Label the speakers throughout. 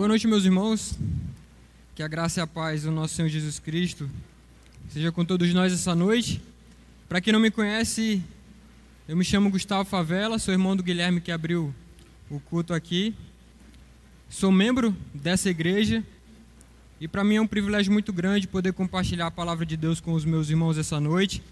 Speaker 1: Boa noite, meus irmãos. Que a graça e a paz do nosso Senhor Jesus Cristo seja com todos nós essa noite. Para quem não me conhece, eu me chamo Gustavo Favela, sou irmão do Guilherme que abriu o culto aqui. Sou membro dessa igreja e para mim é um privilégio muito grande poder compartilhar a palavra de Deus com os meus irmãos essa noite.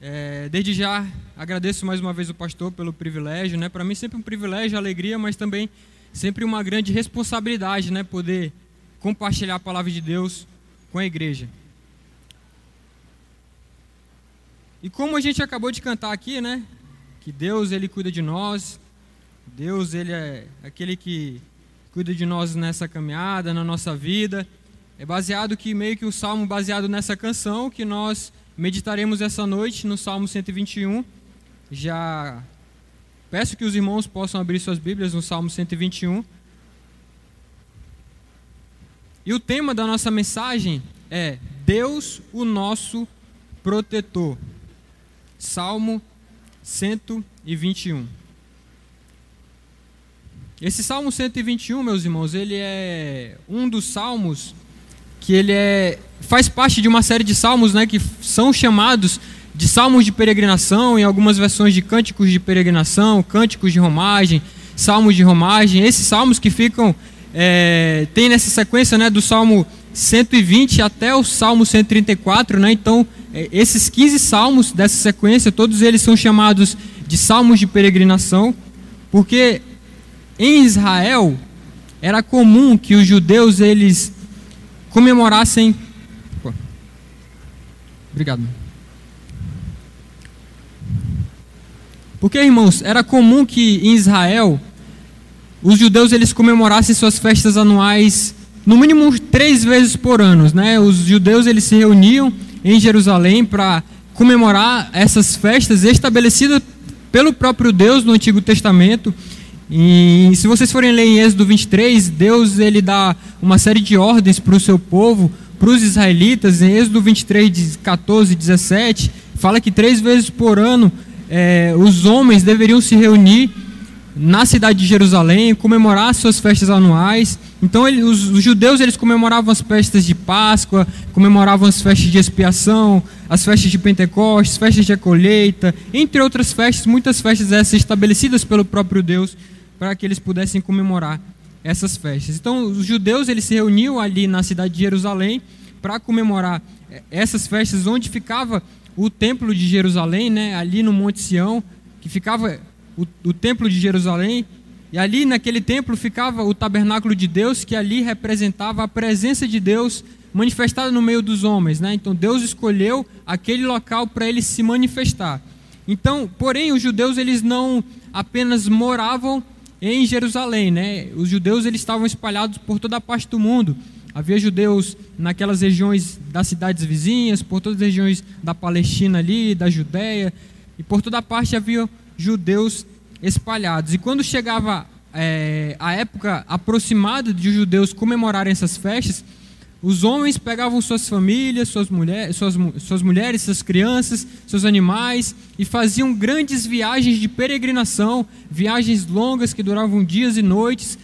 Speaker 1: É, desde já agradeço mais uma vez o pastor pelo privilégio, né? Para mim sempre um privilégio, alegria, mas também sempre uma grande responsabilidade, né, poder compartilhar a palavra de Deus com a igreja. E como a gente acabou de cantar aqui, né, que Deus ele cuida de nós, Deus ele é aquele que cuida de nós nessa caminhada, na nossa vida. É baseado que meio que o salmo baseado nessa canção que nós meditaremos essa noite no Salmo 121. Já Peço que os irmãos possam abrir suas Bíblias no Salmo 121. E o tema da nossa mensagem é Deus, o nosso protetor. Salmo 121. Esse Salmo 121, meus irmãos, ele é um dos salmos que ele é faz parte de uma série de salmos, né, que são chamados de salmos de peregrinação, em algumas versões de cânticos de peregrinação, cânticos de romagem, salmos de romagem. Esses salmos que ficam, é, tem nessa sequência né, do salmo 120 até o salmo 134, né? Então, é, esses 15 salmos dessa sequência, todos eles são chamados de salmos de peregrinação, porque em Israel era comum que os judeus eles comemorassem. Obrigado. Porque, irmãos, era comum que em Israel os judeus eles comemorassem suas festas anuais no mínimo três vezes por ano, né? Os judeus eles se reuniam em Jerusalém para comemorar essas festas estabelecidas pelo próprio Deus no Antigo Testamento. E se vocês forem ler em Êxodo 23, Deus ele dá uma série de ordens para o seu povo, para os israelitas. Em Êxodo 23, 14 e 17, fala que três vezes por ano é, os homens deveriam se reunir na cidade de Jerusalém, comemorar suas festas anuais. Então, ele, os, os, judeus eles comemoravam as festas de Páscoa, comemoravam as festas de expiação, as festas de Pentecostes, festas de colheita, entre outras festas, muitas festas essas estabelecidas pelo próprio Deus para que eles pudessem comemorar essas festas. Então, os judeus eles se reuniam ali na cidade de Jerusalém para comemorar é, essas festas, onde ficava o templo de Jerusalém, né, ali no Monte Sião, que ficava o, o templo de Jerusalém, e ali naquele templo ficava o tabernáculo de Deus, que ali representava a presença de Deus manifestada no meio dos homens, né? Então Deus escolheu aquele local para ele se manifestar. Então, porém, os judeus eles não apenas moravam em Jerusalém, né? Os judeus eles estavam espalhados por toda a parte do mundo. Havia judeus naquelas regiões das cidades vizinhas, por todas as regiões da Palestina ali, da Judéia, e por toda parte havia judeus espalhados. E quando chegava é, a época aproximada de os judeus comemorarem essas festas, os homens pegavam suas famílias, suas, mulher, suas, suas mulheres, suas crianças, seus animais e faziam grandes viagens de peregrinação, viagens longas que duravam dias e noites,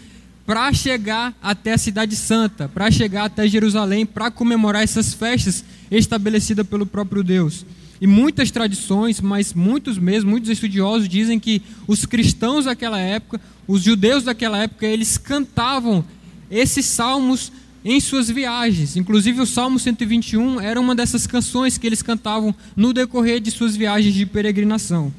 Speaker 1: para chegar até a Cidade Santa, para chegar até Jerusalém, para comemorar essas festas estabelecidas pelo próprio Deus. E muitas tradições, mas muitos mesmo, muitos estudiosos dizem que os cristãos daquela época, os judeus daquela época, eles cantavam esses salmos em suas viagens. Inclusive o Salmo 121 era uma dessas canções que eles cantavam no decorrer de suas viagens de peregrinação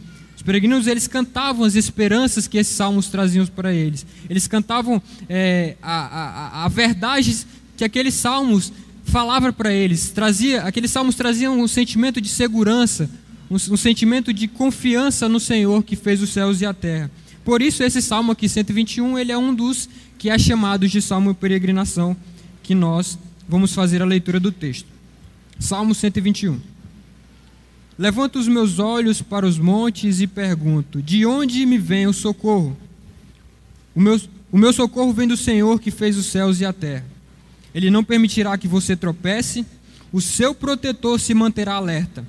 Speaker 1: peregrinos eles cantavam as esperanças que esses salmos traziam para eles. Eles cantavam é, a, a, a verdade que aqueles salmos falavam para eles. Trazia, aqueles salmos traziam um sentimento de segurança, um, um sentimento de confiança no Senhor que fez os céus e a terra. Por isso esse salmo aqui 121 ele é um dos que é chamado de salmo peregrinação que nós vamos fazer a leitura do texto. Salmo 121. Levanto os meus olhos para os montes e pergunto: De onde me vem o socorro? O meu, o meu socorro vem do Senhor que fez os céus e a terra. Ele não permitirá que você tropece, o seu protetor se manterá alerta.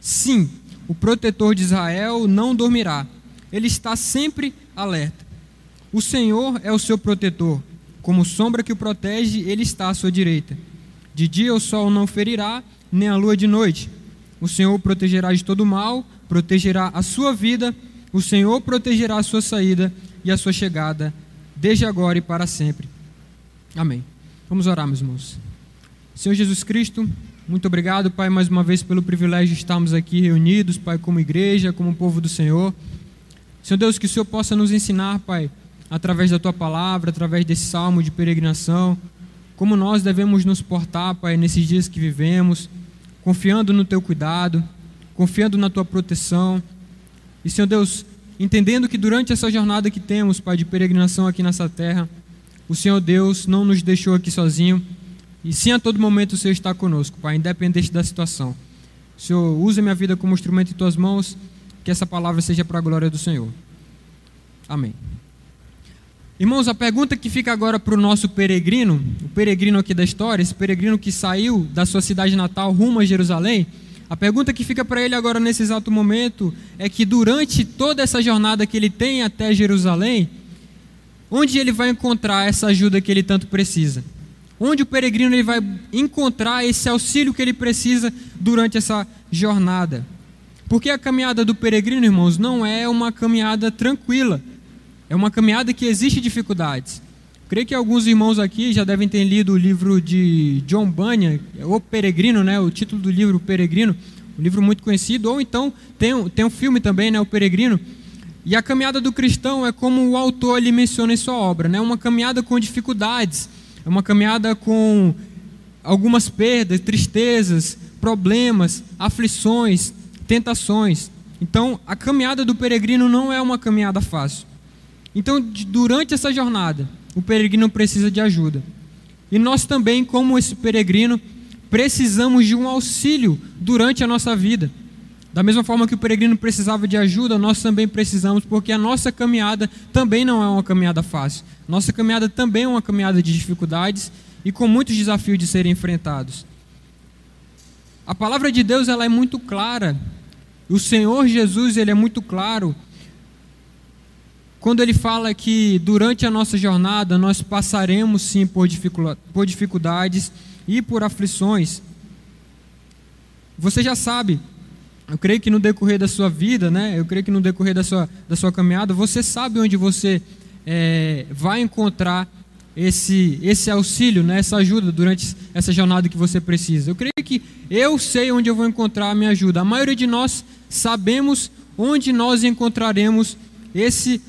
Speaker 1: Sim, o protetor de Israel não dormirá, ele está sempre alerta. O Senhor é o seu protetor. como sombra que o protege, ele está à sua direita. De dia o sol não ferirá, nem a lua de noite. O Senhor o protegerá de todo mal, protegerá a sua vida, o Senhor protegerá a sua saída e a sua chegada, desde agora e para sempre. Amém. Vamos orar, meus irmãos. Senhor Jesus Cristo, muito obrigado, Pai, mais uma vez pelo privilégio de estarmos aqui reunidos, Pai, como igreja, como povo do Senhor. Senhor Deus, que o Senhor possa nos ensinar, Pai, através da tua palavra, através desse salmo de peregrinação, como nós devemos nos portar, Pai, nesses dias que vivemos, confiando no teu cuidado, confiando na tua proteção. E, Senhor Deus, entendendo que durante essa jornada que temos, Pai, de peregrinação aqui nessa terra, o Senhor Deus não nos deixou aqui sozinho, e sim a todo momento o Senhor está conosco, Pai, independente da situação. Senhor usa minha vida como instrumento em tuas mãos, que essa palavra seja para a glória do Senhor. Amém. Irmãos, a pergunta que fica agora para o nosso peregrino, o peregrino aqui da história, esse peregrino que saiu da sua cidade natal rumo a Jerusalém, a pergunta que fica para ele agora nesse exato momento é que durante toda essa jornada que ele tem até Jerusalém, onde ele vai encontrar essa ajuda que ele tanto precisa? Onde o peregrino ele vai encontrar esse auxílio que ele precisa durante essa jornada? Porque a caminhada do peregrino, irmãos, não é uma caminhada tranquila. É uma caminhada que existe dificuldades. Creio que alguns irmãos aqui já devem ter lido o livro de John Bunyan, O Peregrino, né? o título do livro, O Peregrino, um livro muito conhecido, ou então tem, tem um filme também, né? O Peregrino. E a caminhada do cristão é como o autor ele menciona em sua obra, né? uma caminhada com dificuldades, é uma caminhada com algumas perdas, tristezas, problemas, aflições, tentações. Então, a caminhada do peregrino não é uma caminhada fácil. Então, durante essa jornada, o peregrino precisa de ajuda. E nós também, como esse peregrino, precisamos de um auxílio durante a nossa vida. Da mesma forma que o peregrino precisava de ajuda, nós também precisamos, porque a nossa caminhada também não é uma caminhada fácil. Nossa caminhada também é uma caminhada de dificuldades e com muitos desafios de serem enfrentados. A palavra de Deus ela é muito clara. O Senhor Jesus ele é muito claro quando ele fala que durante a nossa jornada nós passaremos sim por dificuldades e por aflições, você já sabe, eu creio que no decorrer da sua vida, né, eu creio que no decorrer da sua, da sua caminhada, você sabe onde você é, vai encontrar esse, esse auxílio, né, essa ajuda durante essa jornada que você precisa. Eu creio que eu sei onde eu vou encontrar a minha ajuda. A maioria de nós sabemos onde nós encontraremos esse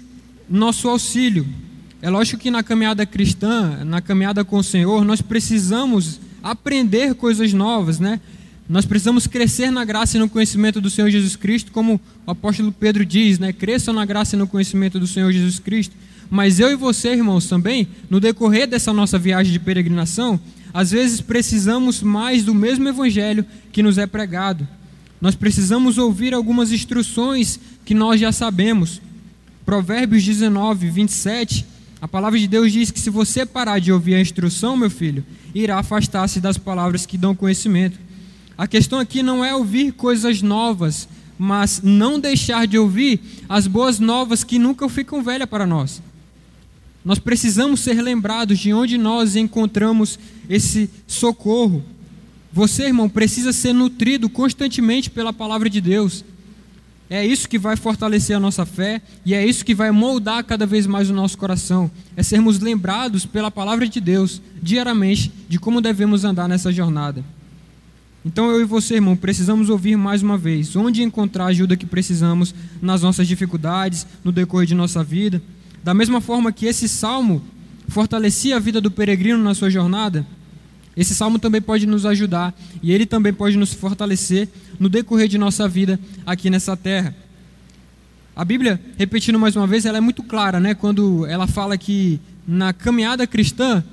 Speaker 1: nosso auxílio. É lógico que na caminhada cristã, na caminhada com o Senhor, nós precisamos aprender coisas novas, né? Nós precisamos crescer na graça e no conhecimento do Senhor Jesus Cristo, como o apóstolo Pedro diz, né? Cresçam na graça e no conhecimento do Senhor Jesus Cristo. Mas eu e você, irmãos, também, no decorrer dessa nossa viagem de peregrinação, às vezes precisamos mais do mesmo evangelho que nos é pregado. Nós precisamos ouvir algumas instruções que nós já sabemos. Provérbios 19, 27, a palavra de Deus diz que se você parar de ouvir a instrução, meu filho, irá afastar-se das palavras que dão conhecimento. A questão aqui não é ouvir coisas novas, mas não deixar de ouvir as boas novas que nunca ficam velhas para nós. Nós precisamos ser lembrados de onde nós encontramos esse socorro. Você, irmão, precisa ser nutrido constantemente pela palavra de Deus. É isso que vai fortalecer a nossa fé e é isso que vai moldar cada vez mais o nosso coração. É sermos lembrados pela palavra de Deus diariamente de como devemos andar nessa jornada. Então eu e você, irmão, precisamos ouvir mais uma vez onde encontrar a ajuda que precisamos nas nossas dificuldades, no decorrer de nossa vida. Da mesma forma que esse salmo fortalecia a vida do peregrino na sua jornada, esse salmo também pode nos ajudar e ele também pode nos fortalecer no decorrer de nossa vida aqui nessa terra. A Bíblia, repetindo mais uma vez, ela é muito clara, né? Quando ela fala que na caminhada cristã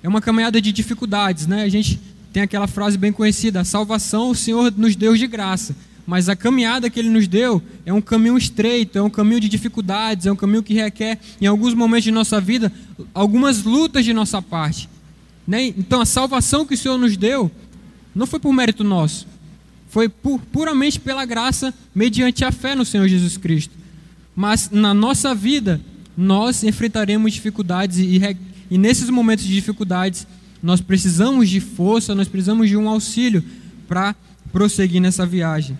Speaker 1: é uma caminhada de dificuldades, né? A gente tem aquela frase bem conhecida: a salvação o Senhor nos deu de graça, mas a caminhada que Ele nos deu é um caminho estreito, é um caminho de dificuldades, é um caminho que requer, em alguns momentos de nossa vida, algumas lutas de nossa parte. Né? Então a salvação que o Senhor nos deu não foi por mérito nosso, foi por, puramente pela graça, mediante a fé no Senhor Jesus Cristo. Mas na nossa vida, nós enfrentaremos dificuldades e, E nesses momentos de dificuldades, nós precisamos de força, nós precisamos de um auxílio para prosseguir nessa viagem.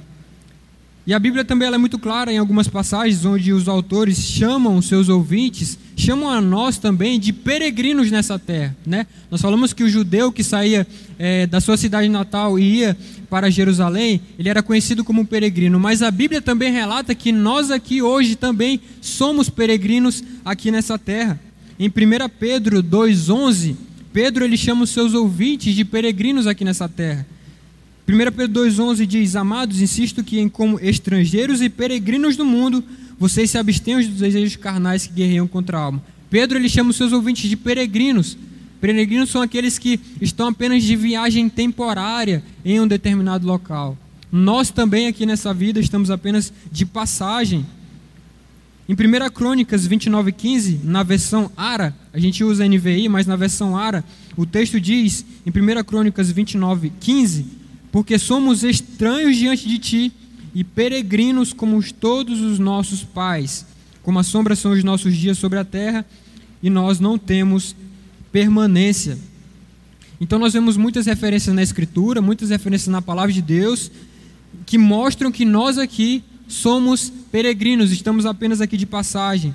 Speaker 1: E a Bíblia também é muito clara em algumas passagens onde os autores chamam os seus ouvintes, chamam a nós também de peregrinos nessa terra. Né? Nós falamos que o judeu que saía é, da sua cidade natal e ia para Jerusalém, ele era conhecido como peregrino, mas a Bíblia também relata que nós aqui hoje também somos peregrinos aqui nessa terra. Em 1 Pedro 2,11, Pedro ele chama os seus ouvintes de peregrinos aqui nessa terra. 1 Pedro 2,11 diz: Amados, insisto que, em como estrangeiros e peregrinos do mundo, vocês se abstenham dos desejos carnais que guerreiam contra a alma. Pedro ele chama os seus ouvintes de peregrinos. Peregrinos são aqueles que estão apenas de viagem temporária em um determinado local. Nós também aqui nessa vida estamos apenas de passagem. Em 1 Crônicas 29,15, na versão ARA, a gente usa NVI, mas na versão ARA, o texto diz, em 1 Crônicas 29,15, porque somos estranhos diante de ti e peregrinos como todos os nossos pais. Como a sombra são os nossos dias sobre a terra e nós não temos permanência. Então nós vemos muitas referências na Escritura, muitas referências na palavra de Deus, que mostram que nós aqui somos peregrinos, estamos apenas aqui de passagem.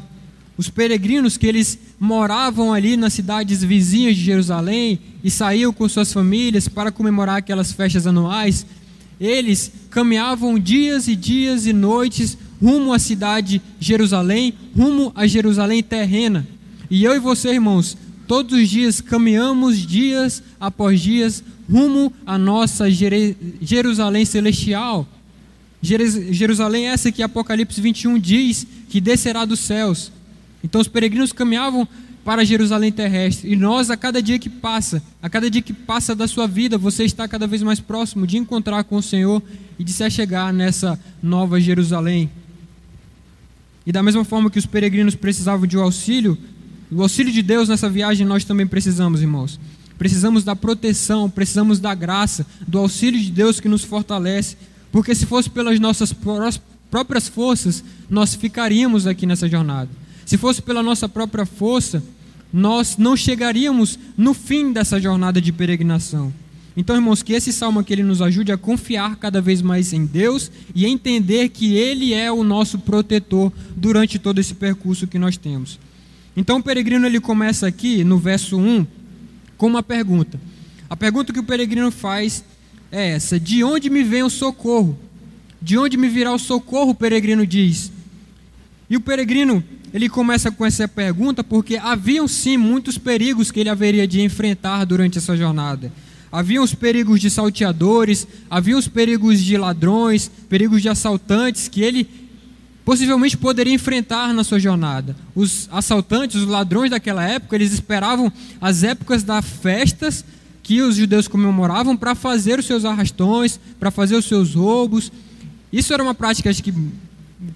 Speaker 1: Os peregrinos que eles moravam ali nas cidades vizinhas de Jerusalém e saíam com suas famílias para comemorar aquelas festas anuais, eles caminhavam dias e dias e noites rumo à cidade de Jerusalém, rumo a Jerusalém terrena. E eu e você, irmãos, todos os dias caminhamos dias após dias rumo à nossa Jerusalém celestial. Jerusalém essa que Apocalipse 21 diz que descerá dos céus. Então os peregrinos caminhavam para Jerusalém terrestre. E nós, a cada dia que passa, a cada dia que passa da sua vida, você está cada vez mais próximo de encontrar com o Senhor e de se chegar nessa nova Jerusalém. E da mesma forma que os peregrinos precisavam de um auxílio, o auxílio de Deus nessa viagem nós também precisamos, irmãos. Precisamos da proteção, precisamos da graça, do auxílio de Deus que nos fortalece. Porque se fosse pelas nossas próprias forças, nós ficaríamos aqui nessa jornada. Se fosse pela nossa própria força, nós não chegaríamos no fim dessa jornada de peregrinação. Então, irmãos, que esse salmo aqui ele nos ajude a confiar cada vez mais em Deus e entender que Ele é o nosso protetor durante todo esse percurso que nós temos. Então, o peregrino ele começa aqui no verso 1 com uma pergunta. A pergunta que o peregrino faz é essa: De onde me vem o socorro? De onde me virá o socorro? O peregrino diz. E o peregrino ele começa com essa pergunta porque haviam sim muitos perigos que ele haveria de enfrentar durante essa jornada. Havia os perigos de salteadores, havia os perigos de ladrões, perigos de assaltantes que ele possivelmente poderia enfrentar na sua jornada. Os assaltantes, os ladrões daquela época, eles esperavam as épocas das festas que os judeus comemoravam para fazer os seus arrastões, para fazer os seus roubos. Isso era uma prática que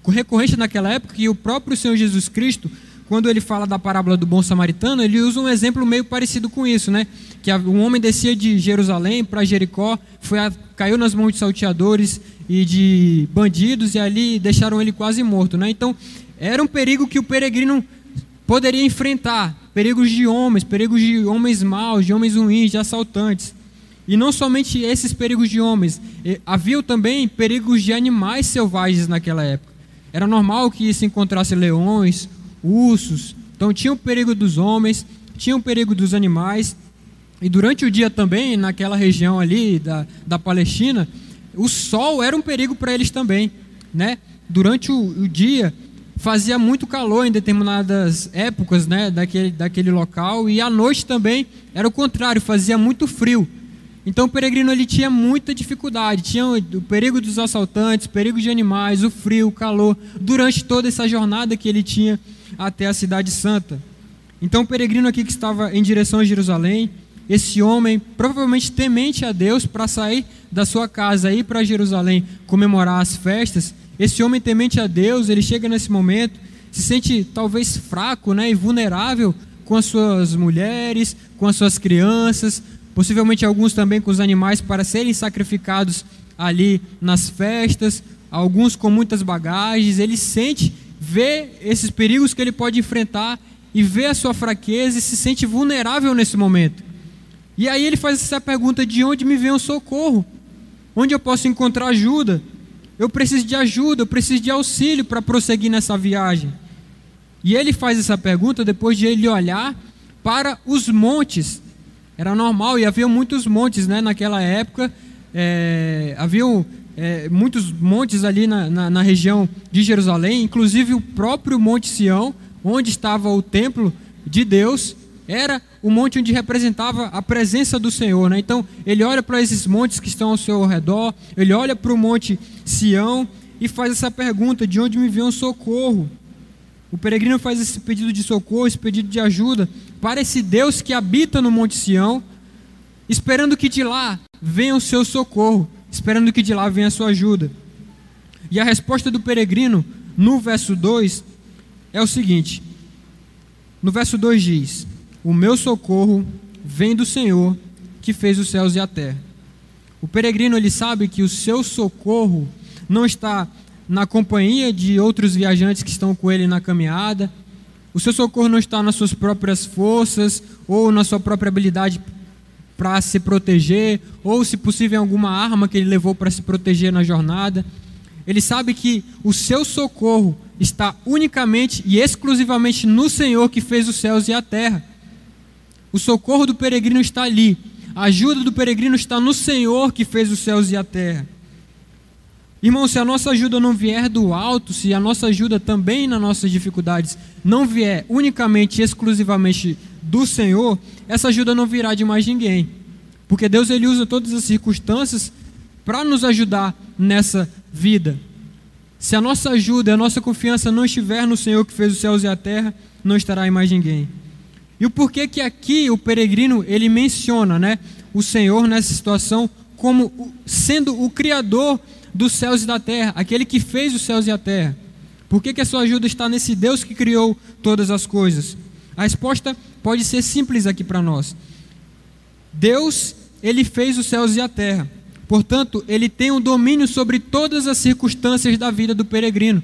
Speaker 1: recorrente naquela época que o próprio Senhor Jesus Cristo, quando ele fala da parábola do bom samaritano, ele usa um exemplo meio parecido com isso, né? Que um homem descia de Jerusalém para Jericó, foi a, caiu nas mãos de salteadores e de bandidos e ali deixaram ele quase morto, né? Então, era um perigo que o peregrino poderia enfrentar, perigos de homens, perigos de homens maus, de homens ruins, de assaltantes. E não somente esses perigos de homens, havia também perigos de animais selvagens naquela época. Era normal que se encontrasse leões, ursos. Então tinha o perigo dos homens, tinha o perigo dos animais. E durante o dia também, naquela região ali da, da Palestina, o sol era um perigo para eles também. Né? Durante o, o, dia fazia muito calor em determinadas épocas né, daquele, daquele local, e à noite também era o contrário, fazia muito frio. Então o peregrino ele tinha muita dificuldade, tinha o perigo dos assaltantes, o perigo de animais, o frio, o calor, durante toda essa jornada que ele tinha até a cidade santa. Então o peregrino aqui que estava em direção a Jerusalém, esse homem, provavelmente temente a Deus para sair da sua casa e ir para Jerusalém comemorar as festas, esse homem temente a Deus, ele chega nesse momento, se sente talvez fraco né, e vulnerável com as suas mulheres, com as suas crianças, possivelmente alguns também com os animais para serem sacrificados ali nas festas, alguns com muitas bagagens. Ele sente, vê esses perigos que ele pode enfrentar e vê a sua fraqueza e se sente vulnerável nesse momento. E aí ele faz essa pergunta: de onde me vem o socorro? Onde eu posso encontrar ajuda? Eu preciso de ajuda, eu preciso de auxílio para prosseguir nessa viagem. E ele faz essa pergunta depois de ele olhar para os montes. Era normal e havia muitos montes né, naquela época. É, haviam é, muitos montes ali na, na, na, região de Jerusalém, inclusive o próprio Monte Sião, onde estava o templo de Deus, era o monte onde representava a presença do Senhor. Né? Então, ele olha para esses montes que estão ao seu redor, ele olha para o Monte Sião e faz essa pergunta: de onde me vem o socorro? O peregrino faz esse pedido de socorro, esse pedido de ajuda para esse Deus que habita no Monte Sião, esperando que de lá venha o seu socorro, esperando que de lá venha a sua ajuda. E a resposta do peregrino, no verso 2, é o seguinte: no verso 2 diz: O meu socorro vem do Senhor que fez os céus e a terra. O peregrino ele sabe que o seu socorro não está na companhia de outros viajantes que estão com ele na caminhada. O seu socorro não está nas suas próprias forças ou na sua própria habilidade para se proteger, ou se possível alguma arma que ele levou para se proteger na jornada. Ele sabe que o seu socorro está unicamente e exclusivamente no Senhor que fez os céus e a terra. O socorro do peregrino está ali, a ajuda do peregrino está no Senhor que fez os céus e a terra. Irmão, se a nossa ajuda não vier do alto, se a nossa ajuda também nas nossas dificuldades não vier unicamente e exclusivamente do Senhor, essa ajuda não virá de mais ninguém. Porque Deus ele usa todas as circunstâncias para nos ajudar nessa vida. Se a nossa ajuda, a nossa confiança não estiver no Senhor que fez os céus e a terra, não estará em mais ninguém. E o porquê que aqui o peregrino ele menciona, né, o Senhor nessa situação como sendo o criador dos céus e da terra, aquele que fez os céus e a terra. Por que, que a sua ajuda está nesse Deus que criou todas as coisas? A resposta pode ser simples aqui para nós. Deus, ele fez os céus e a terra. Portanto, ele tem um domínio sobre todas as circunstâncias da vida do peregrino.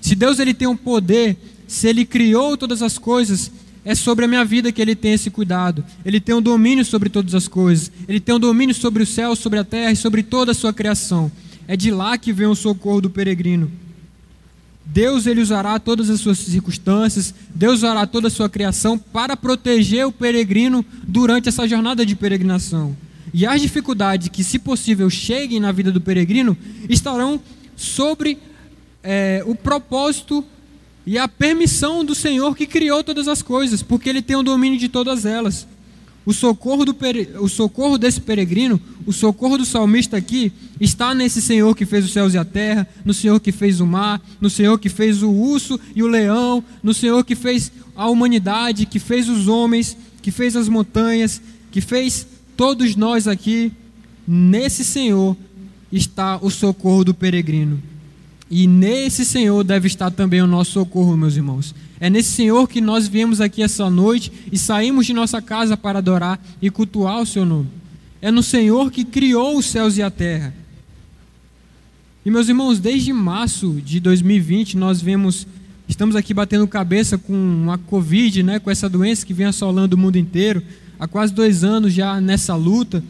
Speaker 1: Se Deus ele tem um poder, se ele criou todas as coisas, é sobre a minha vida que ele tem esse cuidado. Ele tem um domínio sobre todas as coisas. Ele tem um domínio sobre o céu, sobre a terra e sobre toda a sua criação. É de lá que vem o socorro do peregrino. Deus ele usará todas as suas circunstâncias, Deus usará toda a sua criação para proteger o peregrino durante essa jornada de peregrinação. E as dificuldades que, se possível, cheguem na vida do peregrino estarão sobre é, o propósito e a permissão do Senhor que criou todas as coisas, porque Ele tem o domínio de todas elas. O socorro, do o socorro desse peregrino, o socorro do salmista aqui, está nesse Senhor que fez os céus e a terra, no Senhor que fez o mar, no Senhor que fez o urso e o leão, no Senhor que fez a humanidade, que fez os homens, que fez as montanhas, que fez todos nós aqui. Nesse Senhor está o socorro do peregrino. E nesse Senhor deve estar também o nosso socorro, meus irmãos. É nesse Senhor que nós viemos aqui essa noite e saímos de nossa casa para adorar e cultuar o seu nome. É no Senhor que criou os céus e a terra. E meus irmãos, desde março de 2020 nós vemos, estamos aqui batendo cabeça com a Covid, né, com essa doença que vem assolando o mundo inteiro. Há quase dois anos já nessa luta.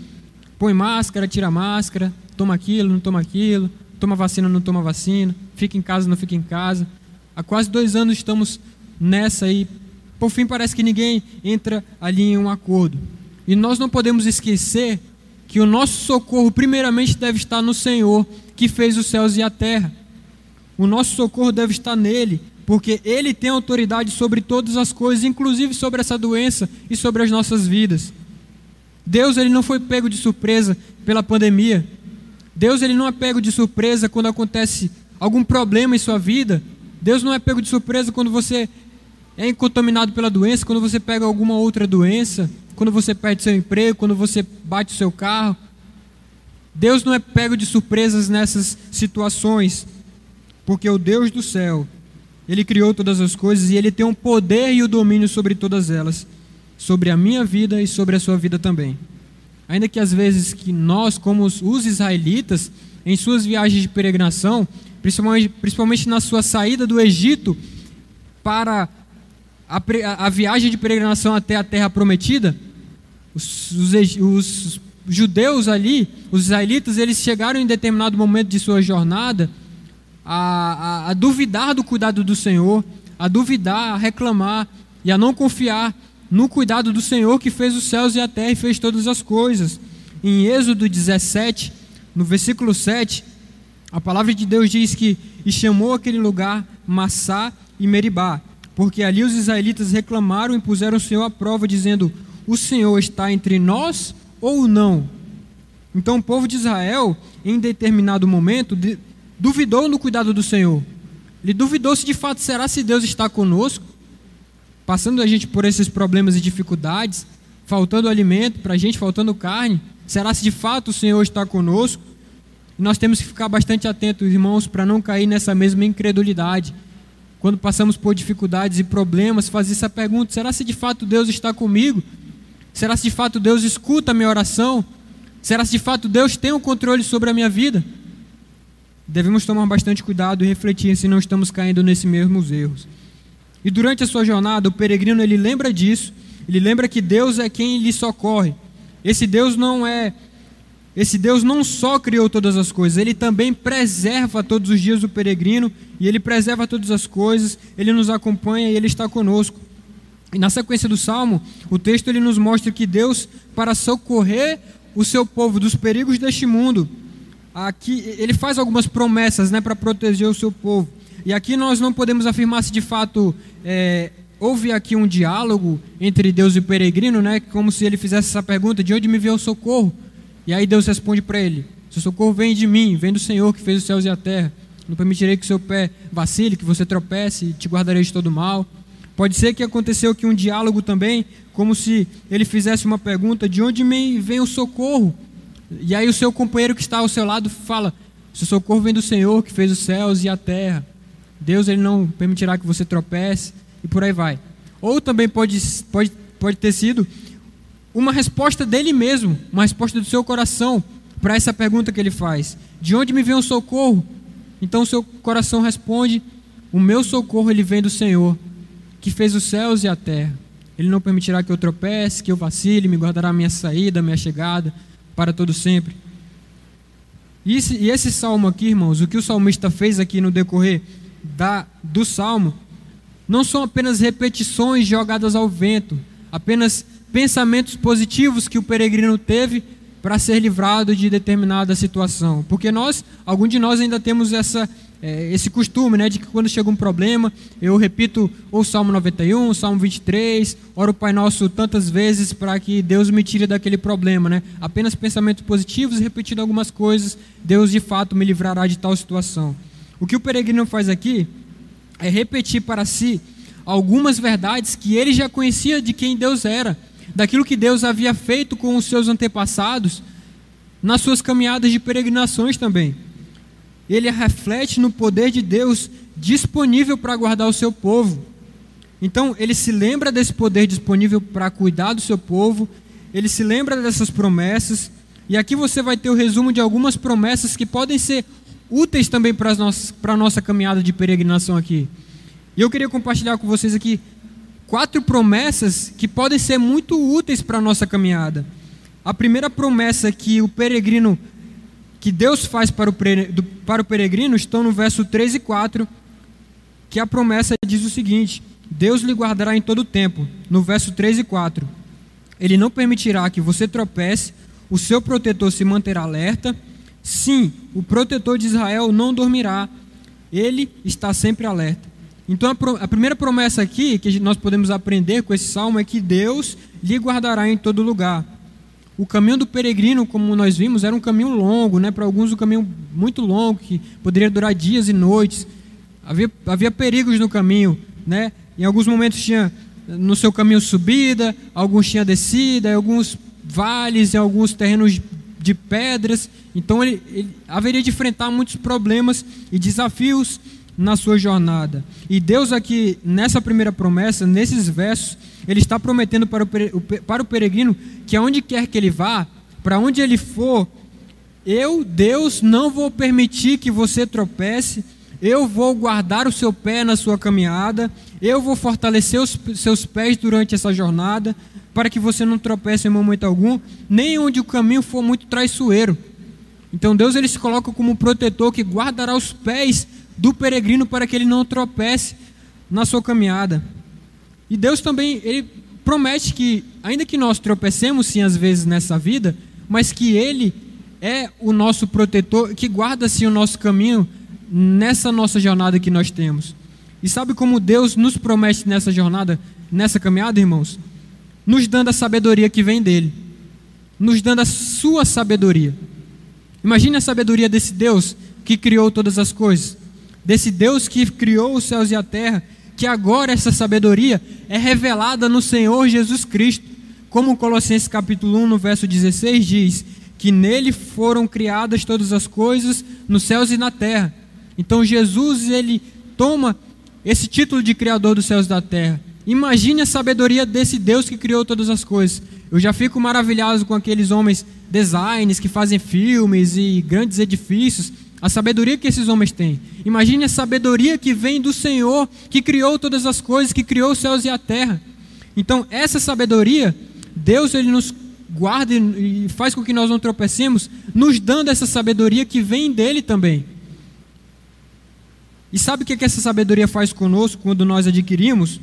Speaker 1: Põe máscara, tira máscara, toma aquilo, não toma aquilo toma vacina, não toma vacina, fica em casa, não fica em casa. Há quase dois anos estamos nessa aí. Por fim, parece que ninguém entra ali em um acordo. E nós não podemos esquecer que o nosso socorro, primeiramente, deve estar no Senhor, que fez os céus e a terra. O nosso socorro deve estar nele, porque ele tem autoridade sobre todas as coisas, inclusive sobre essa doença e sobre as nossas vidas. Deus ele não foi pego de surpresa pela pandemia. Deus ele não é pego de surpresa quando acontece algum problema em sua vida. Deus não é pego de surpresa quando você é contaminado pela doença, quando você pega alguma outra doença, quando você perde seu emprego, quando você bate o seu carro. Deus não é pego de surpresas nessas situações, porque o Deus do céu, ele criou todas as coisas e ele tem o um poder e o domínio sobre todas elas, sobre a minha vida e sobre a sua vida também. Ainda que às vezes que nós, como os israelitas, em suas viagens de peregrinação, principalmente, principalmente na sua saída do Egito para a, a, viagem de peregrinação até a terra prometida, os, os, os judeus ali, os israelitas, eles chegaram em determinado momento de sua jornada a, a, a duvidar do cuidado do Senhor, a duvidar, a reclamar e a não confiar no cuidado do Senhor que fez os céus e a terra e fez todas as coisas. Em Êxodo 17, no versículo 7, a palavra de Deus diz que e chamou aquele lugar Massá e Meribá, porque ali os israelitas reclamaram e puseram o Senhor à prova, dizendo: O Senhor está entre nós ou não? Então o povo de Israel, em determinado momento, duvidou no cuidado do Senhor. Ele duvidou se de fato será se Deus está conosco, passando a gente por esses problemas e dificuldades, faltando alimento para a gente, faltando carne. Será se de fato o Senhor está conosco? Nós temos que ficar bastante atentos, irmãos, para não cair nessa mesma incredulidade. Quando passamos por dificuldades e problemas, fazer essa pergunta: será se de fato Deus está comigo? Será se de fato Deus escuta a minha oração? Será se de fato Deus tem o controle sobre a minha vida? Devemos tomar bastante cuidado e refletir se não estamos caindo nesses mesmos erros. E durante a sua jornada, o peregrino ele lembra disso, ele lembra que Deus é quem lhe socorre. Esse Deus não é esse Deus não só criou todas as coisas, ele também preserva todos os dias o peregrino e ele preserva todas as coisas, ele nos acompanha e ele está conosco. E na sequência do salmo, o texto ele nos mostra que Deus, para socorrer o seu povo dos perigos deste mundo, aqui ele faz algumas promessas né, para proteger o seu povo. E aqui nós não podemos afirmar se de fato é, houve aqui um diálogo entre Deus e o peregrino, né, como se ele fizesse essa pergunta: de onde me veio o socorro? E aí Deus responde para ele: seu socorro vem de mim, vem do Senhor que fez os céus e a terra. Não permitirei que o seu pé vacile, que você tropece, te guardarei de todo mal. Pode ser que aconteceu aqui um diálogo também, como se ele fizesse uma pergunta: de onde vem o socorro? E aí o seu companheiro que está ao seu lado fala: seu socorro vem do Senhor que fez os céus e a terra. Deus ele não permitirá que você tropece e por aí vai. Ou também pode, pode, pode ter sido uma resposta dele mesmo, uma resposta do seu coração para essa pergunta que ele faz: De onde me vem o socorro? Então o seu coração responde: O meu socorro ele vem do Senhor que fez os céus e a terra. Ele não permitirá que eu tropece, que eu vacile, me guardará a minha saída, a minha chegada, para todo sempre. E esse, e esse salmo aqui, irmãos, o que o salmista fez aqui no decorrer da, do salmo, não são apenas repetições jogadas ao vento, apenas pensamentos positivos que o peregrino teve para ser livrado de determinada situação. Porque nós, algum de nós ainda temos essa é, esse costume, né, de que quando chega um problema, eu repito o Salmo 91, o Salmo 23, oro o Pai Nosso tantas vezes para que Deus me tire daquele problema, né? Apenas pensamentos positivos repetindo algumas coisas, Deus de fato me livrará de tal situação. O que o peregrino faz aqui é repetir para si algumas verdades que ele já conhecia de quem Deus era, daquilo que Deus havia feito com os seus antepassados nas suas caminhadas de peregrinações também ele reflete no poder de Deus disponível para guardar o seu povo. Então, ele se lembra desse poder disponível para cuidar do seu povo, ele se lembra dessas promessas, e aqui você vai ter o resumo de algumas promessas que podem ser úteis também para, para a nossa caminhada de peregrinação aqui. E eu queria compartilhar com vocês aqui quatro promessas que podem ser muito úteis para a nossa caminhada. A primeira promessa que o peregrino que Deus faz para o, para o peregrino estão no verso 3 e 4, que a promessa diz o seguinte: Deus lhe guardará em todo o tempo. No verso 3 e 4, Ele não permitirá que você tropece, o seu protetor se manterá alerta. Sim, o protetor de Israel não dormirá, ele está sempre alerta. Então, a, primeira promessa aqui que nós podemos aprender com esse salmo é que Deus lhe guardará em todo lugar. O caminho do peregrino, como nós vimos, era um caminho longo, né? para alguns um caminho muito longo, que poderia durar dias e noites. Havia, havia perigos no caminho. Né? Em alguns momentos tinha no seu caminho subida, alguns tinha descida, alguns vales, em alguns terrenos de pedras. Então ele, ele haveria de enfrentar muitos problemas e desafios na sua jornada. E Deus aqui, nessa primeira promessa, nesses versos, Ele está prometendo para o, para o peregrino que aonde quer que ele vá, para onde ele for, eu, Deus, não vou permitir que você tropece, eu vou guardar o seu pé na sua caminhada, eu vou fortalecer os seus pés durante essa jornada, para que você não tropece em momento algum, nem onde o caminho for muito traiçoeiro. Então Deus ele se coloca como protetor que guardará os pés do peregrino para que ele não tropece na sua caminhada. E Deus também ele promete que, ainda que nós tropecemos sim às vezes nessa vida, mas que Ele é o nosso protetor, que guarda sim o nosso caminho nessa nossa jornada que nós temos. E sabe como Deus nos promete nessa jornada, nessa caminhada, irmãos? Nos dando a sabedoria que vem dele, nos dando a sua sabedoria. Imagine a sabedoria desse Deus que criou todas as coisas, desse Deus que criou os céus e a terra, que agora essa sabedoria é revelada no Senhor Jesus Cristo, como Colossenses capítulo 1, no verso 16 diz, que nele foram criadas todas as coisas nos céus e na terra. Então Jesus ele toma esse título de criador dos céus e da terra. Imagine a sabedoria desse Deus que criou todas as coisas. Eu já fico maravilhado com aqueles homens designers que fazem filmes e grandes edifícios a sabedoria que esses homens têm. Imagine a sabedoria que vem do Senhor, que criou todas as coisas, que criou os céus e a terra. Então, essa sabedoria, Deus ele nos guarda e faz com que nós não tropecemos, nos dando essa sabedoria que vem dele também. E sabe o que, que essa sabedoria faz conosco quando nós adquirimos?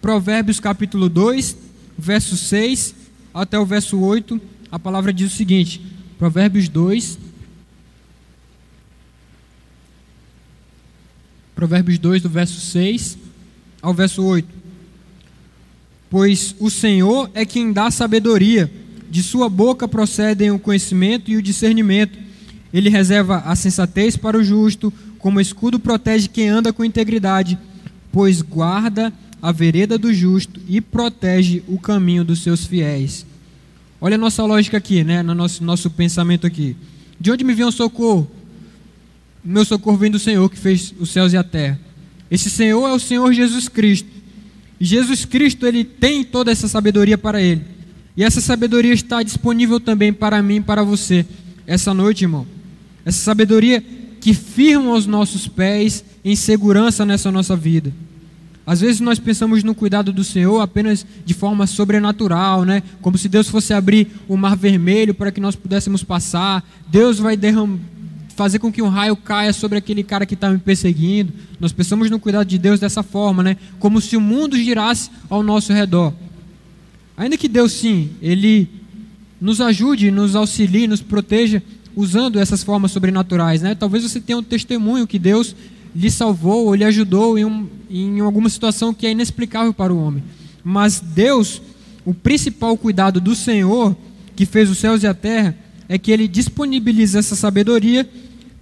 Speaker 1: Provérbios capítulo 2, verso 6 até o verso 8, a palavra diz o seguinte: Provérbios 2, Provérbios 2, do verso 6 ao verso 8. Pois o Senhor é quem dá sabedoria, de sua boca procedem o conhecimento e o discernimento. Ele reserva a sensatez para o justo, como escudo protege quem anda com integridade, pois guarda a vereda do justo e protege o caminho dos seus fiéis. Olha a nossa lógica aqui, né? No nosso, nosso pensamento aqui. De onde me vem o socorro? Meu socorro vem do Senhor que fez os céus e a terra. Esse Senhor é o Senhor Jesus Cristo. E Jesus Cristo, ele tem toda essa sabedoria para ele. E essa sabedoria está disponível também para mim e para você essa noite, irmão. Essa sabedoria que firma os nossos pés em segurança nessa nossa vida. Às vezes nós pensamos no cuidado do Senhor apenas de forma sobrenatural, né? Como se Deus fosse abrir o mar vermelho para que nós pudéssemos passar. Deus vai derramar fazer com que um raio caia sobre aquele cara que está me perseguindo. Nós pensamos no cuidado de Deus dessa forma, né? Como se o mundo girasse ao nosso redor. Ainda que Deus, sim, Ele nos ajude, nos auxilie, nos proteja usando essas formas sobrenaturais, né? Talvez você tenha um testemunho que Deus lhe salvou ou lhe ajudou em, um, em alguma situação que é inexplicável para o homem. Mas Deus, o principal cuidado do Senhor, que fez os céus e a terra, é que Ele disponibiliza essa sabedoria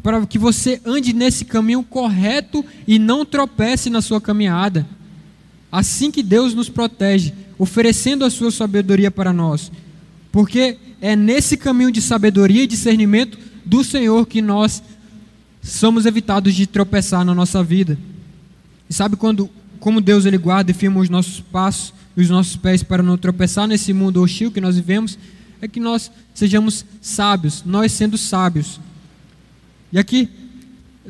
Speaker 1: para que você ande nesse caminho correto e não tropece na sua caminhada. Assim que Deus nos protege, oferecendo a sua sabedoria para nós. Porque é nesse caminho de sabedoria e discernimento do Senhor que nós somos evitados de tropeçar na nossa vida. E sabe quando como Deus ele guarda e firma os nossos passos e os nossos pés para não tropeçar nesse mundo hostil que nós vivemos? É que nós sejamos sábios, nós sendo sábios, e aqui,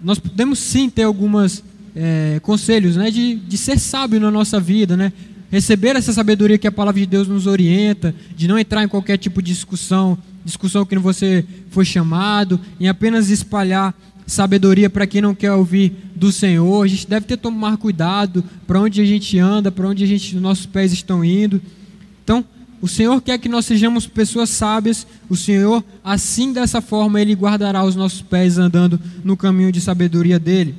Speaker 1: nós podemos sim ter alguns é, conselhos né, de, de ser sábio na nossa vida, né? receber essa sabedoria que a palavra de Deus nos orienta, de não entrar em qualquer tipo de discussão, discussão que você foi chamado, em apenas espalhar sabedoria para quem não quer ouvir do Senhor. A gente deve ter tomar cuidado para onde a gente anda, para onde a gente, nossos pés estão indo. Então, o Senhor quer que nós sejamos pessoas sábias. O Senhor, assim dessa forma, Ele guardará os nossos pés andando no caminho de sabedoria dele.